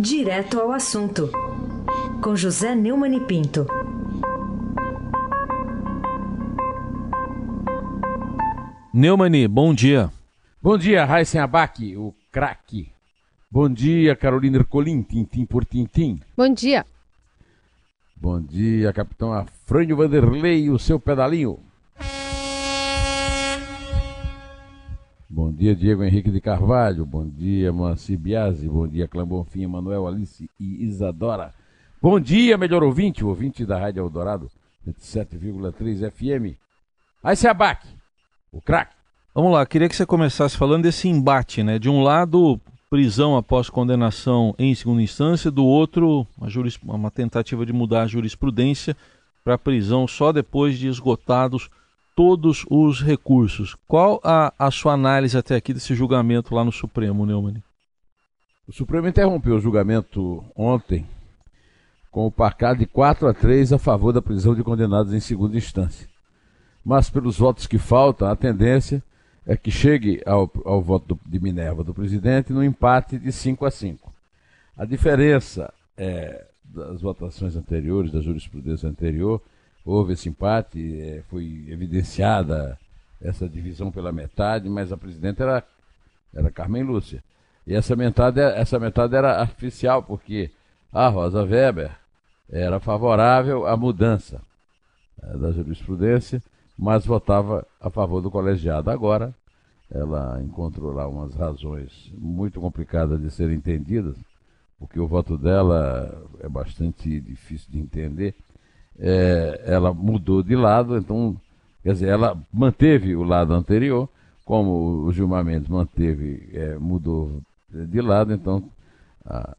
Direto ao assunto, com José Neumann e Pinto. Neumani, bom dia. Bom dia, Raíssen Abac, o craque. Bom dia, Carolina Ercolim, tintim por tintim. Bom dia. Bom dia, capitão Afrânio Vanderlei, o seu pedalinho. Bom dia, Diego Henrique de Carvalho. Bom dia, Moacir Biasi. Bom dia, Clã Bonfim, Manuel Alice e Isadora. Bom dia, melhor ouvinte, ouvinte da Rádio Eldorado, 7,3 FM. Aí se abaque, o craque. Vamos lá, queria que você começasse falando desse embate, né? De um lado, prisão após condenação em segunda instância, do outro, uma, uma tentativa de mudar a jurisprudência para prisão só depois de esgotados todos os recursos. Qual a, a sua análise até aqui desse julgamento lá no Supremo, Neumann? O Supremo interrompeu o julgamento ontem com o placar de 4 a 3 a favor da prisão de condenados em segunda instância. Mas pelos votos que faltam, a tendência é que chegue ao, ao voto do, de Minerva do presidente no empate de 5 a 5. A diferença é, das votações anteriores, da jurisprudência anterior, houve esse empate, é, foi evidenciada essa divisão pela metade, mas a presidente era, era Carmen Lúcia. E essa metade, essa metade era artificial, porque a Rosa Weber era favorável à mudança é, da jurisprudência, mas votava a favor do colegiado. Agora, ela encontrou lá umas razões muito complicadas de serem entendidas, porque o voto dela é bastante difícil de entender é, ela mudou de lado, então, quer dizer, ela manteve o lado anterior, como o Gilmar Mendes manteve, é, mudou de lado, então a,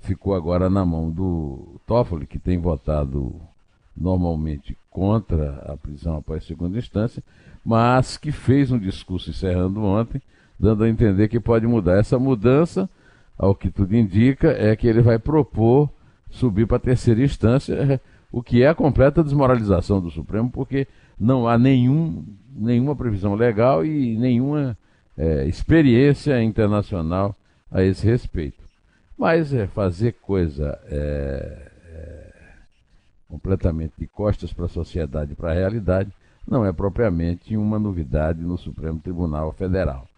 ficou agora na mão do Toffoli, que tem votado normalmente contra a prisão após segunda instância, mas que fez um discurso encerrando ontem, dando a entender que pode mudar. Essa mudança, ao que tudo indica, é que ele vai propor subir para a terceira instância, o que é a completa desmoralização do Supremo, porque não há nenhum, nenhuma previsão legal e nenhuma é, experiência internacional a esse respeito. Mas é, fazer coisa é, é, completamente de costas para a sociedade para a realidade não é propriamente uma novidade no Supremo Tribunal Federal.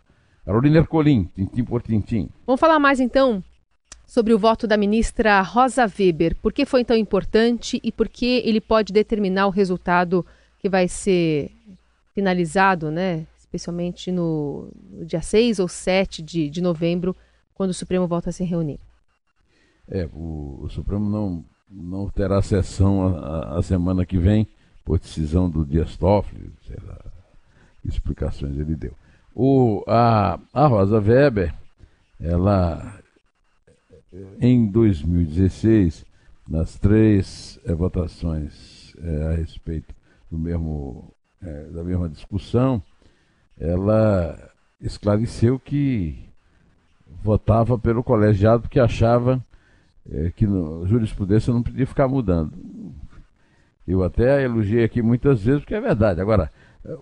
Carolina Ercolim, tintim por tintim. Vamos falar mais então sobre o voto da ministra Rosa Weber. Por que foi tão importante e por que ele pode determinar o resultado que vai ser finalizado, né? especialmente no, dia 6 ou 7 de, de novembro, quando o Supremo volta a se reunir? É, o, o Supremo não, não terá sessão a, a, semana que vem, por decisão do Dias Toffoli, sei lá, explicações ele deu. O, a, a Rosa Weber, ela em 2016, nas três é, votações é, a respeito do mesmo, é, da mesma discussão, ela esclareceu que votava pelo colegiado porque achava que no, jurisprudência não podia ficar mudando. Eu até elogiei aqui muitas vezes, porque é verdade. Agora,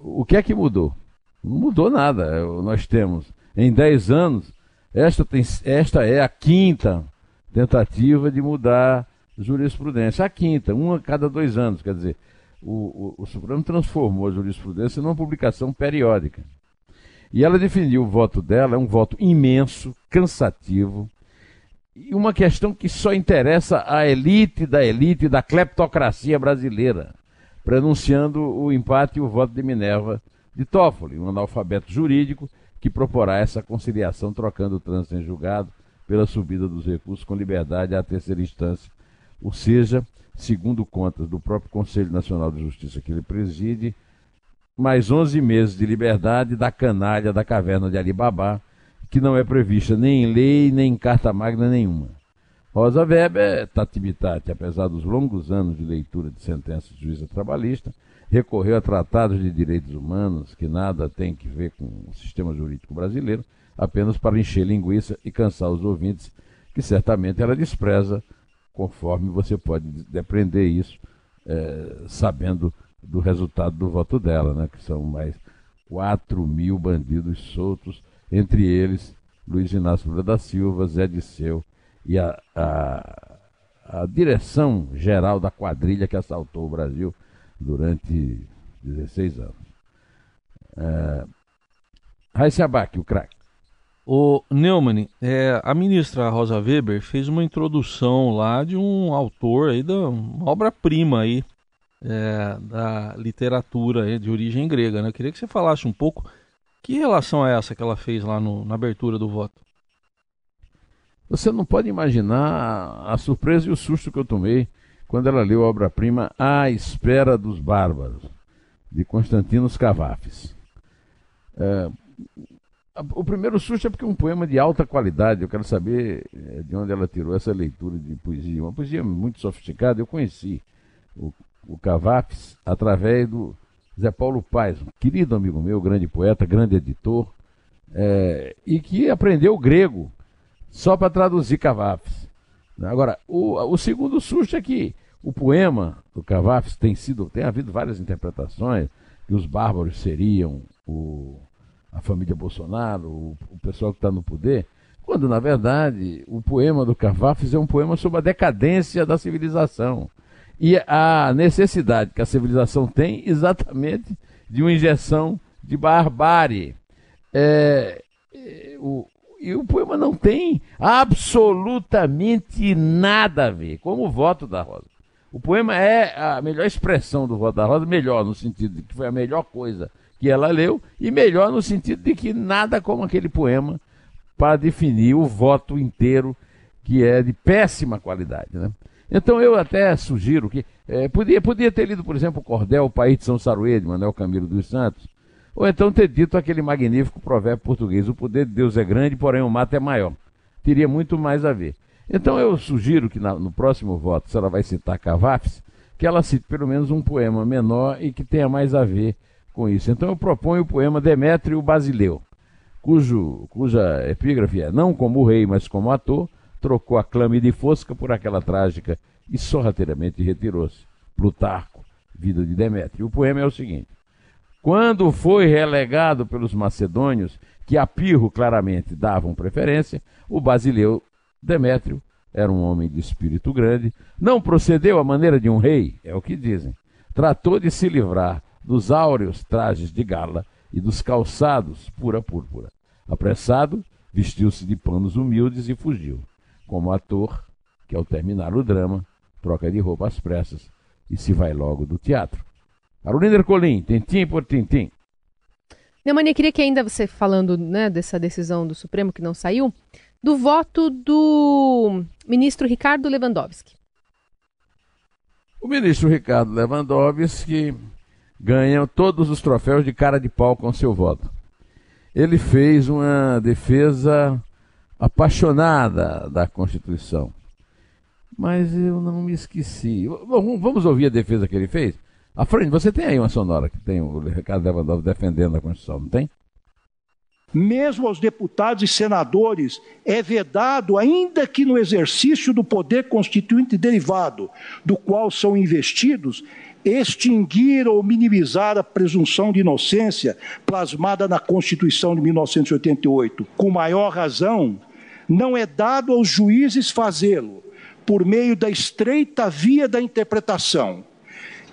o que é que mudou? Não mudou nada. Nós temos, em 10 anos, esta, tem, esta é a quinta tentativa de mudar jurisprudência. A quinta, uma a cada dois anos. Quer dizer, o, o, o Supremo transformou a jurisprudência numa publicação periódica. E ela definiu o voto dela, é um voto imenso, cansativo, e uma questão que só interessa à elite da elite da cleptocracia brasileira, pronunciando o empate e o voto de Minerva de Toffoli, um analfabeto jurídico que proporá essa conciliação trocando o trânsito em julgado pela subida dos recursos com liberdade à terceira instância, ou seja, segundo contas do próprio Conselho Nacional de Justiça que ele preside, mais 11 meses de liberdade da canalha da caverna de Alibabá, que não é prevista nem em lei, nem em carta magna nenhuma. Rosa Weber tatibitate, apesar dos longos anos de leitura de sentenças de juíza trabalhista, recorreu a tratados de direitos humanos que nada tem que ver com o sistema jurídico brasileiro, apenas para encher linguiça e cansar os ouvintes, que certamente ela despreza, conforme você pode depreender isso, é, sabendo do resultado do voto dela, né, que são mais 4 mil bandidos soltos, entre eles Luiz Inácio Lula da Silva, Zé Disseu e a, a, a direção geral da quadrilha que assaltou o Brasil durante 16 anos. É... Raíssa Abac, o craque. O Neumann, é, a ministra Rosa Weber fez uma introdução lá de um autor aí da obra-prima aí é, da literatura aí, de origem grega, né? Eu queria que você falasse um pouco que relação é essa que ela fez lá no, na abertura do voto. Você não pode imaginar a surpresa e o susto que eu tomei quando ela leu a obra-prima À Espera dos Bárbaros, de Constantinos Cavafis. É, o primeiro susto é porque é um poema de alta qualidade. Eu quero saber eh, de onde ela tirou essa leitura de poesia. Uma poesia muito sofisticada. Eu conheci o, o Cavafes através do Zé Paulo Paes, um querido amigo meu, grande poeta, grande editor, é, e que aprendeu grego só para traduzir Cavafes. Agora, o, o segundo susto é que o poema do Cavafes tem sido, tem havido várias interpretações, que os bárbaros seriam o a família Bolsonaro, o, o pessoal que está no poder, quando na verdade o poema do Cavafes é um poema sobre a decadência da civilização e a necessidade que a civilização tem exatamente de uma injeção de barbárie. É, é, o, e o poema não tem absolutamente nada a ver, como o voto da Rosa. O poema é a melhor expressão do voto da Rosa, melhor no sentido de que foi a melhor coisa que ela leu, e melhor no sentido de que nada como aquele poema para definir o voto inteiro, que é de péssima qualidade. Né? Então eu até sugiro que. É, podia, podia ter lido, por exemplo, o Cordel, o País de São Saruê, de Manuel Camilo dos Santos, ou então ter dito aquele magnífico provérbio português: o poder de Deus é grande, porém o mato é maior. Teria muito mais a ver. Então eu sugiro que na, no próximo voto, se ela vai citar Cavafes, que ela cite pelo menos um poema menor e que tenha mais a ver com isso. Então eu proponho o poema Demétrio Basileu, cujo, cuja epígrafe é Não como rei, mas como ator, trocou a clame de Fosca por aquela trágica e sorrateiramente retirou-se. Plutarco, Vida de Demétrio. O poema é o seguinte: Quando foi relegado pelos macedônios, que a Pirro claramente davam preferência, o basileu Demétrio era um homem de espírito grande, não procedeu à maneira de um rei, é o que dizem. Tratou de se livrar dos áureos trajes de gala e dos calçados pura púrpura. Apressado, vestiu-se de panos humildes e fugiu. Como ator, que ao terminar o drama, troca de roupa às pressas e se vai logo do teatro. Carolina Ercolim, tintim por tintim. Neumania, queria que ainda você falando né, dessa decisão do Supremo que não saiu, do voto do ministro Ricardo Lewandowski. O ministro Ricardo Lewandowski ganham todos os troféus de cara de pau com seu voto. Ele fez uma defesa apaixonada da Constituição. Mas eu não me esqueci. Vamos ouvir a defesa que ele fez? A frente, você tem aí uma sonora que tem o Ricardo Lewandowski defendendo a Constituição, não tem? mesmo aos deputados e senadores, é vedado, ainda que no exercício do poder constituinte derivado, do qual são investidos, extinguir ou minimizar a presunção de inocência plasmada na Constituição de 1988. Com maior razão, não é dado aos juízes fazê-lo por meio da estreita via da interpretação.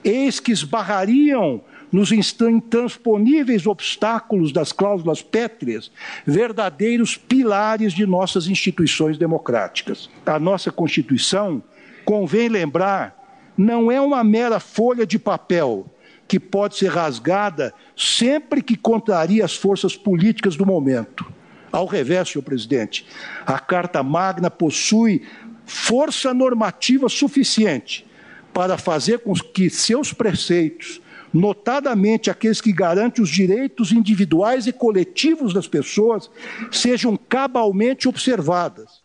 Eis que esbarrariam nos intransponíveis obstáculos das cláusulas pétreas, verdadeiros pilares de nossas instituições democráticas. A nossa Constituição, convém lembrar, não é uma mera folha de papel que pode ser rasgada sempre que contraria as forças políticas do momento. Ao revés, senhor presidente, a Carta Magna possui força normativa suficiente para fazer com que seus preceitos, notadamente aqueles que garantem os direitos individuais e coletivos das pessoas, sejam cabalmente observadas.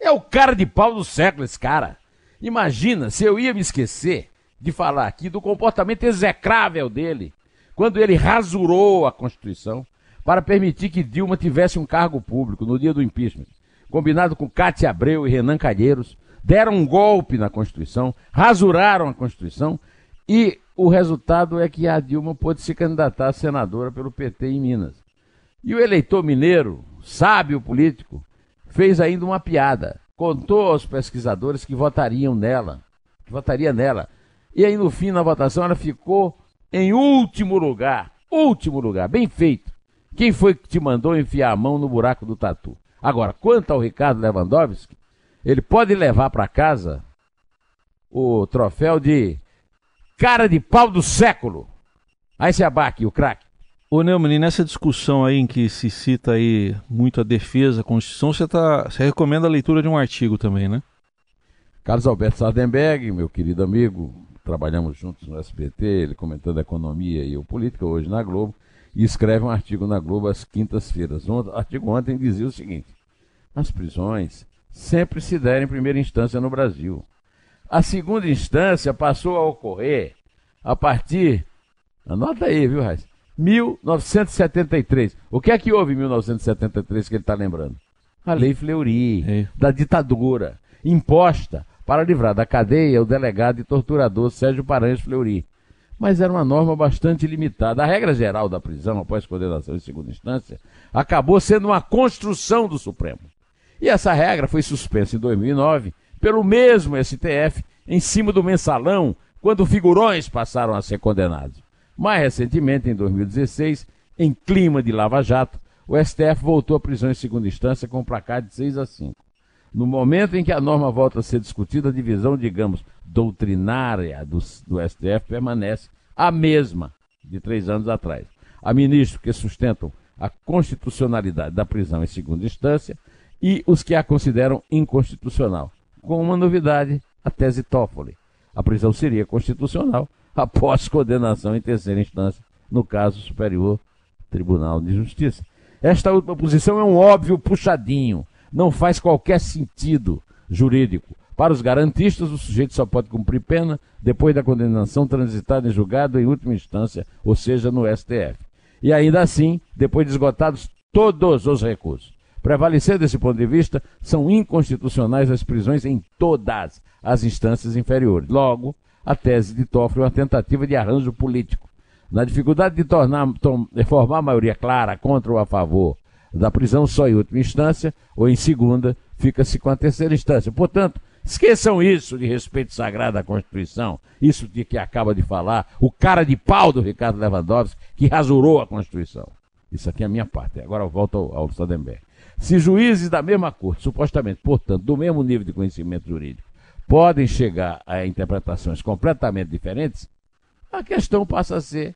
É o cara de pau do século, esse cara. Imagina se eu ia me esquecer de falar aqui do comportamento execrável dele, quando ele rasurou a Constituição para permitir que Dilma tivesse um cargo público no dia do impeachment, combinado com Cátia Abreu e Renan Calheiros, deram um golpe na Constituição, rasuraram a Constituição e o resultado é que a Dilma pôde se candidatar a senadora pelo PT em Minas. E o eleitor mineiro, sábio político, fez ainda uma piada contou aos pesquisadores que votariam nela, que votaria nela. E aí no fim na votação ela ficou em último lugar, último lugar, bem feito. Quem foi que te mandou enfiar a mão no buraco do tatu? Agora, quanto ao Ricardo Lewandowski, ele pode levar para casa o troféu de cara de pau do século. Aí se abaque, o craque. Ô Neumann, nessa discussão aí em que se cita aí muito a defesa, a Constituição, você, tá, você recomenda a leitura de um artigo também, né? Carlos Alberto Sardenberg, meu querido amigo, trabalhamos juntos no SBT, ele comentando a economia e o política hoje na Globo, e escreve um artigo na Globo às quintas-feiras. O artigo ontem dizia o seguinte: as prisões sempre se deram em primeira instância no Brasil. A segunda instância passou a ocorrer a partir, anota aí, viu, Raiz? 1973. O que é que houve em 1973 que ele está lembrando? A Lei Fleury, é. da ditadura, imposta para livrar da cadeia o delegado e torturador Sérgio Paranhos Fleury. Mas era uma norma bastante limitada. A regra geral da prisão após condenação em segunda instância acabou sendo uma construção do Supremo. E essa regra foi suspensa em 2009 pelo mesmo STF em cima do mensalão, quando figurões passaram a ser condenados. Mais recentemente, em 2016, em clima de lava-jato, o STF voltou à prisão em segunda instância com um placar de 6 a 5. No momento em que a norma volta a ser discutida, a divisão, digamos, doutrinária do, do STF permanece a mesma de três anos atrás. Há ministros que sustentam a constitucionalidade da prisão em segunda instância e os que a consideram inconstitucional. Com uma novidade, a tese Toffoli. A prisão seria constitucional após condenação em terceira instância, no caso Superior Tribunal de Justiça. Esta última posição é um óbvio puxadinho, não faz qualquer sentido jurídico. Para os garantistas, o sujeito só pode cumprir pena depois da condenação transitada em julgado em última instância, ou seja, no STF. E ainda assim, depois de esgotados todos os recursos. Prevalecendo desse ponto de vista, são inconstitucionais as prisões em todas as instâncias inferiores. Logo, a tese de Toffoli é uma tentativa de arranjo político. Na dificuldade de tornar, formar maioria clara contra ou a favor da prisão só em última instância, ou em segunda, fica-se com a terceira instância. Portanto, esqueçam isso de respeito sagrado à Constituição, isso de que acaba de falar, o cara de pau do Ricardo Lewandowski, que rasurou a Constituição. Isso aqui é a minha parte. Agora eu volto ao, ao. Se juízes da mesma corte, supostamente, portanto, do mesmo nível de conhecimento jurídico, podem chegar a interpretações completamente diferentes, a questão passa a ser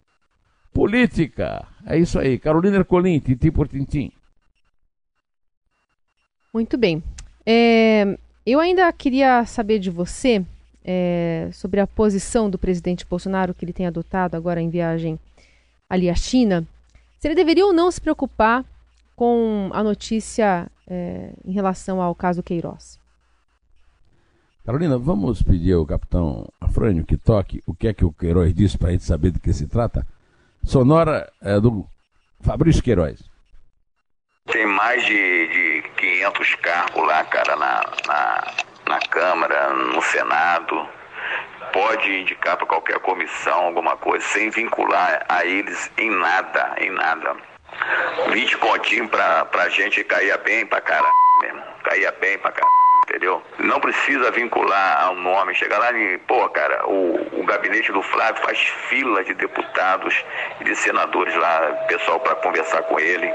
política. É isso aí. Carolina Ercolim, tintim por tintim. Muito bem. É, eu ainda queria saber de você é, sobre a posição do presidente Bolsonaro que ele tem adotado agora em viagem ali à China. Se ele deveria ou não se preocupar com a notícia é, em relação ao caso Queiroz. Carolina, vamos pedir ao capitão Afrânio que toque o que é que o Queiroz disse para a gente saber do que se trata. Sonora é, do Fabrício Queiroz. Tem mais de, de 500 cargos lá, cara, na, na, na Câmara, no Senado. Pode indicar para qualquer comissão alguma coisa, sem vincular a eles em nada, em nada 20 continhos pra, pra gente caía bem pra caralho mesmo. Caía bem pra caralho, entendeu? Não precisa vincular ao nome. Chegar lá e, pô, cara, o, o gabinete do Flávio faz fila de deputados e de senadores lá, pessoal para conversar com ele.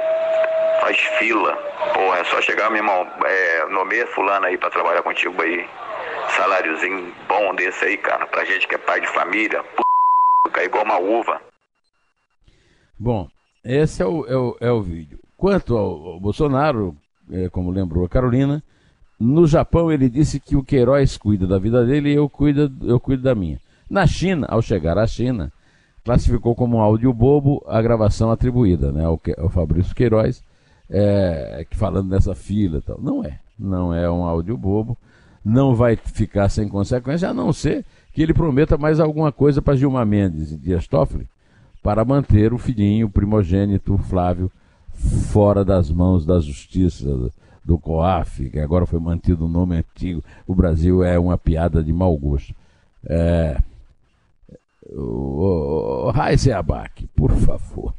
Faz fila. Porra, é só chegar, meu irmão, é, nomeia fulano aí pra trabalhar contigo aí. Saláriozinho bom desse aí, cara. Pra gente que é pai de família, p... cai igual uma uva. Bom, esse é o, é o, é o vídeo. Quanto ao, ao Bolsonaro, é, como lembrou a Carolina, no Japão ele disse que o Queiroz cuida da vida dele e eu cuido, eu cuido da minha. Na China, ao chegar à China, classificou como um áudio bobo a gravação atribuída né, ao, ao Fabrício Queiroz, é, que falando nessa fila tal. Não é. Não é um áudio bobo. Não vai ficar sem consequência, a não ser que ele prometa mais alguma coisa para Gilmar Mendes e Dias Toffoli para manter o filhinho, primogênito Flávio, fora das mãos da justiça do COAF, que agora foi mantido o um nome antigo. O Brasil é uma piada de mau gosto. É... O, o, Abac, por favor,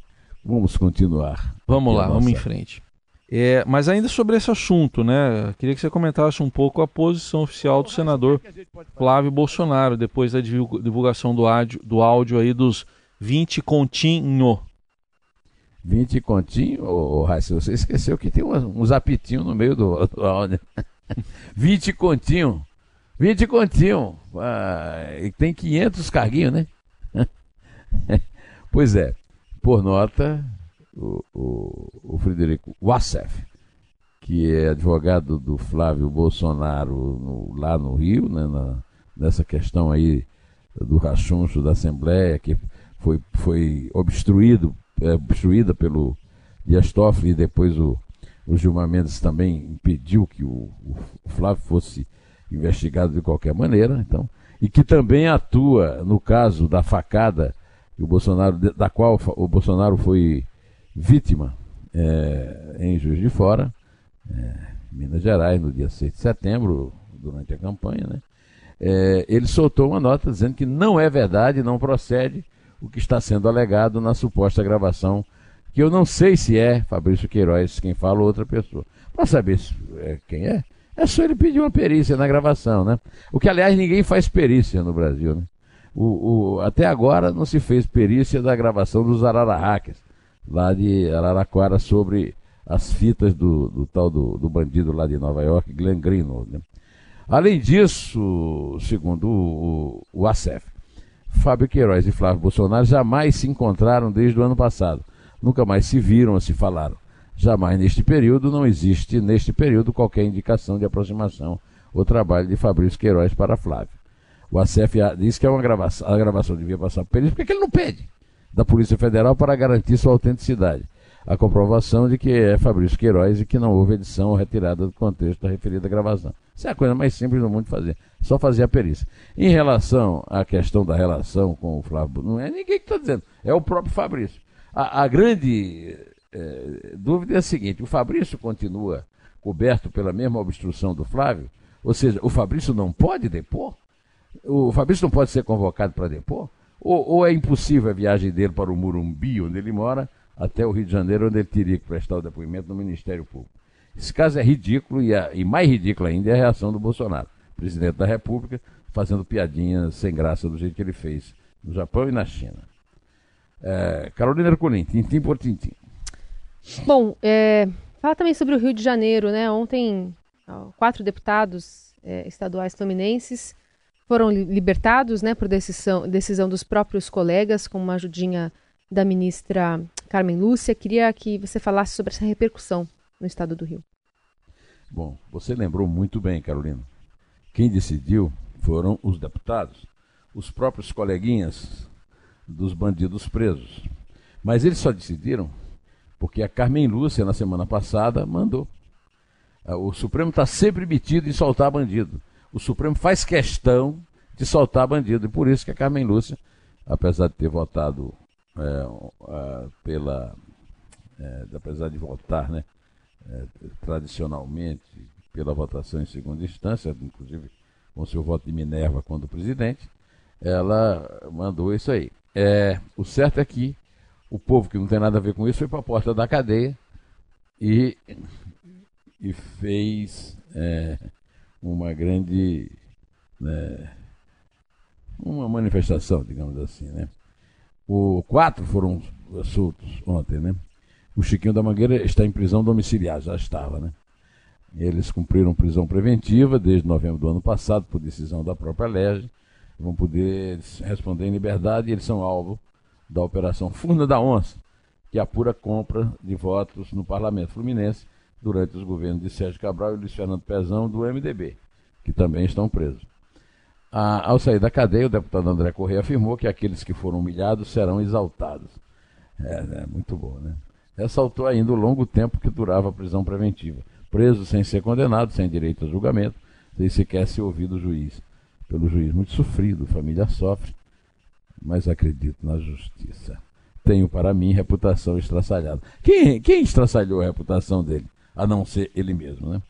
vamos continuar. Vamos lá, nossa... vamos em frente. É, mas ainda sobre esse assunto, né? Queria que você comentasse um pouco a posição oficial do senador Flávio Bolsonaro depois da divulgação do áudio, do áudio aí dos 20 continho. 20 continho, ô, ô Raíssa, você esqueceu que tem uns, uns apitinhos no meio do, do áudio. 20 continho. 20 continho. Ah, tem 500 carguinhos, né? pois é. Por nota, o, o, o Frederico Wassef, que é advogado do Flávio Bolsonaro no, lá no Rio, né, na, nessa questão aí do rachuncho da Assembleia, que foi, foi obstruído, é, obstruída pelo Dias Toffoli e depois o, o Gilmar Mendes também impediu que o, o Flávio fosse investigado de qualquer maneira, então, e que também atua no caso da facada o Bolsonaro, da qual o Bolsonaro foi vítima é, em Juiz de Fora, é, Minas Gerais, no dia 6 de setembro, durante a campanha, né? É, ele soltou uma nota dizendo que não é verdade, não procede o que está sendo alegado na suposta gravação, que eu não sei se é Fabrício Queiroz quem fala ou outra pessoa. Para saber se, é, quem é, é só ele pedir uma perícia na gravação, né? O que, aliás, ninguém faz perícia no Brasil, né? O, o, até agora não se fez perícia da gravação dos Ararahacas lá de Araraquara sobre as fitas do, do tal do, do, bandido lá de Nova York, Glenn Greenwald. Né? Além disso, segundo o, o, o ACEF, Fábio Queiroz e Flávio Bolsonaro jamais se encontraram desde o ano passado. Nunca mais se viram ou se falaram. Jamais neste período não existe, neste período, qualquer indicação de aproximação ou trabalho de Fabrício Queiroz para Flávio. O ACF diz que é uma gravação, a gravação devia passar por perícia, porque ele não pede da Polícia Federal para garantir sua autenticidade. A comprovação de que é Fabrício Queiroz e que não houve edição ou retirada do contexto da referida gravação. Isso é a coisa mais simples do mundo de fazer. Só fazer a perícia. Em relação à questão da relação com o Flávio, não é ninguém que está dizendo, é o próprio Fabrício. A, a grande é, dúvida é a seguinte: o Fabrício continua coberto pela mesma obstrução do Flávio? Ou seja, o Fabrício não pode depor? O Fabrício não pode ser convocado para depor? Ou, ou, é impossível a viagem dele para o Murumbi, onde ele mora, até o Rio de Janeiro, onde ele teria que prestar o depoimento no Ministério Público. Esse caso é ridículo e, a, e mais ridículo ainda é a reação do Bolsonaro, presidente da República, fazendo piadinhas sem graça do jeito que ele fez no Japão e na China. É, Carolina Ercolim, tintim por tintim. Bom, é, fala também sobre o Rio de Janeiro, né? Ontem, quatro deputados é, estaduais fluminenses foram libertados né, por decisão, decisão dos próprios colegas, com uma ajudinha da ministra Carmen Lúcia. Queria que você falasse sobre essa repercussão no estado do Rio. Bom, você lembrou muito bem, Carolina. Quem decidiu foram os deputados, os próprios coleguinhas dos bandidos presos. Mas eles só decidiram porque a Carmen Lúcia, na semana passada, mandou. O Supremo está sempre metido em soltar bandido o Supremo faz questão de soltar bandido. E por isso que a Carmen Lúcia, apesar de ter votado é, pela. É, apesar de votar né, é, tradicionalmente pela votação em segunda instância, inclusive com seu voto de Minerva quando presidente, ela mandou isso aí. É, o certo é que o povo que não tem nada a ver com isso foi para a porta da cadeia e, e fez. É, uma grande né, uma manifestação, digamos assim, né? O quatro foram soltos ontem, né? O Chiquinho da Mangueira está em prisão domiciliar, já estava, né? Eles cumpriram prisão preventiva desde novembro do ano passado por decisão da própria LERJ. Vão poder responder em liberdade e eles são alvo da operação Funda da Onça, que apura compra de votos no Parlamento Fluminense durante os governos de Sérgio Cabral e Luiz Fernando Pezão, do MDB, que também estão presos. Ah, ao sair da cadeia, o deputado André Correia afirmou que aqueles que foram humilhados serão exaltados. É, é muito bom, né? Ressaltou ainda o longo tempo que durava a prisão preventiva. Preso sem ser condenado, sem direito a julgamento, sem sequer ser ouvido o juiz. Pelo juiz muito sofrido, família sofre, mas acredito na justiça. Tenho para mim reputação estraçalhada. Quem, quem estraçalhou a reputação dele? a não ser ele mesmo. Né?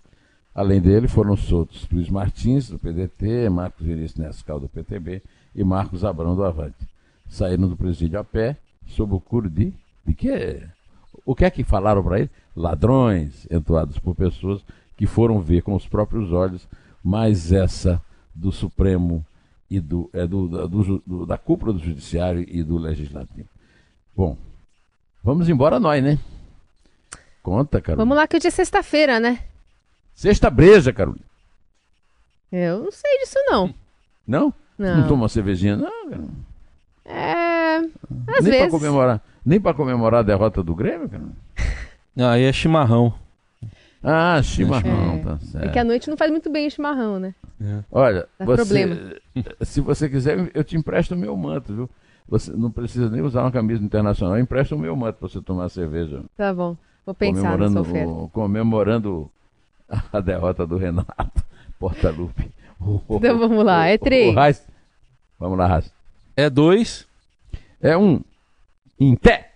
Além dele, foram soltos Luiz Martins, do PDT, Marcos Vinícius Nescal, do PTB, e Marcos Abrão, do Avante. Saíram do presídio a pé, sob o curo de, de que O que é que falaram para ele? Ladrões entoados por pessoas que foram ver com os próprios olhos, mas essa do Supremo e do, é do, do, do, da cúpula do Judiciário e do Legislativo. Bom, vamos embora nós, né? Conta, Carolina. Vamos lá que hoje é sexta-feira, né? Sexta breja, Carolina. Eu não sei disso, não. Não? Não. Não toma uma cervejinha, não, cara. É. Às nem vezes. Pra comemorar, nem pra comemorar a derrota do Grêmio, cara. Ah, Aí é chimarrão. Ah, chimarrão, É. tá certo. É que a noite não faz muito bem o chimarrão, né? Olha, Dá você, problema. se você quiser, eu te empresto o meu manto, viu? Você não precisa nem usar uma camisa internacional, eu empresto o meu manto pra você tomar cerveja. Tá bom. Vou pensar nessa comemorando, oferta. o- comemorando a derrota do Renato Portaluppi. Então vamos lá, é três. O Reis- Vamos lá, Raça. É dois. É um. Em pé.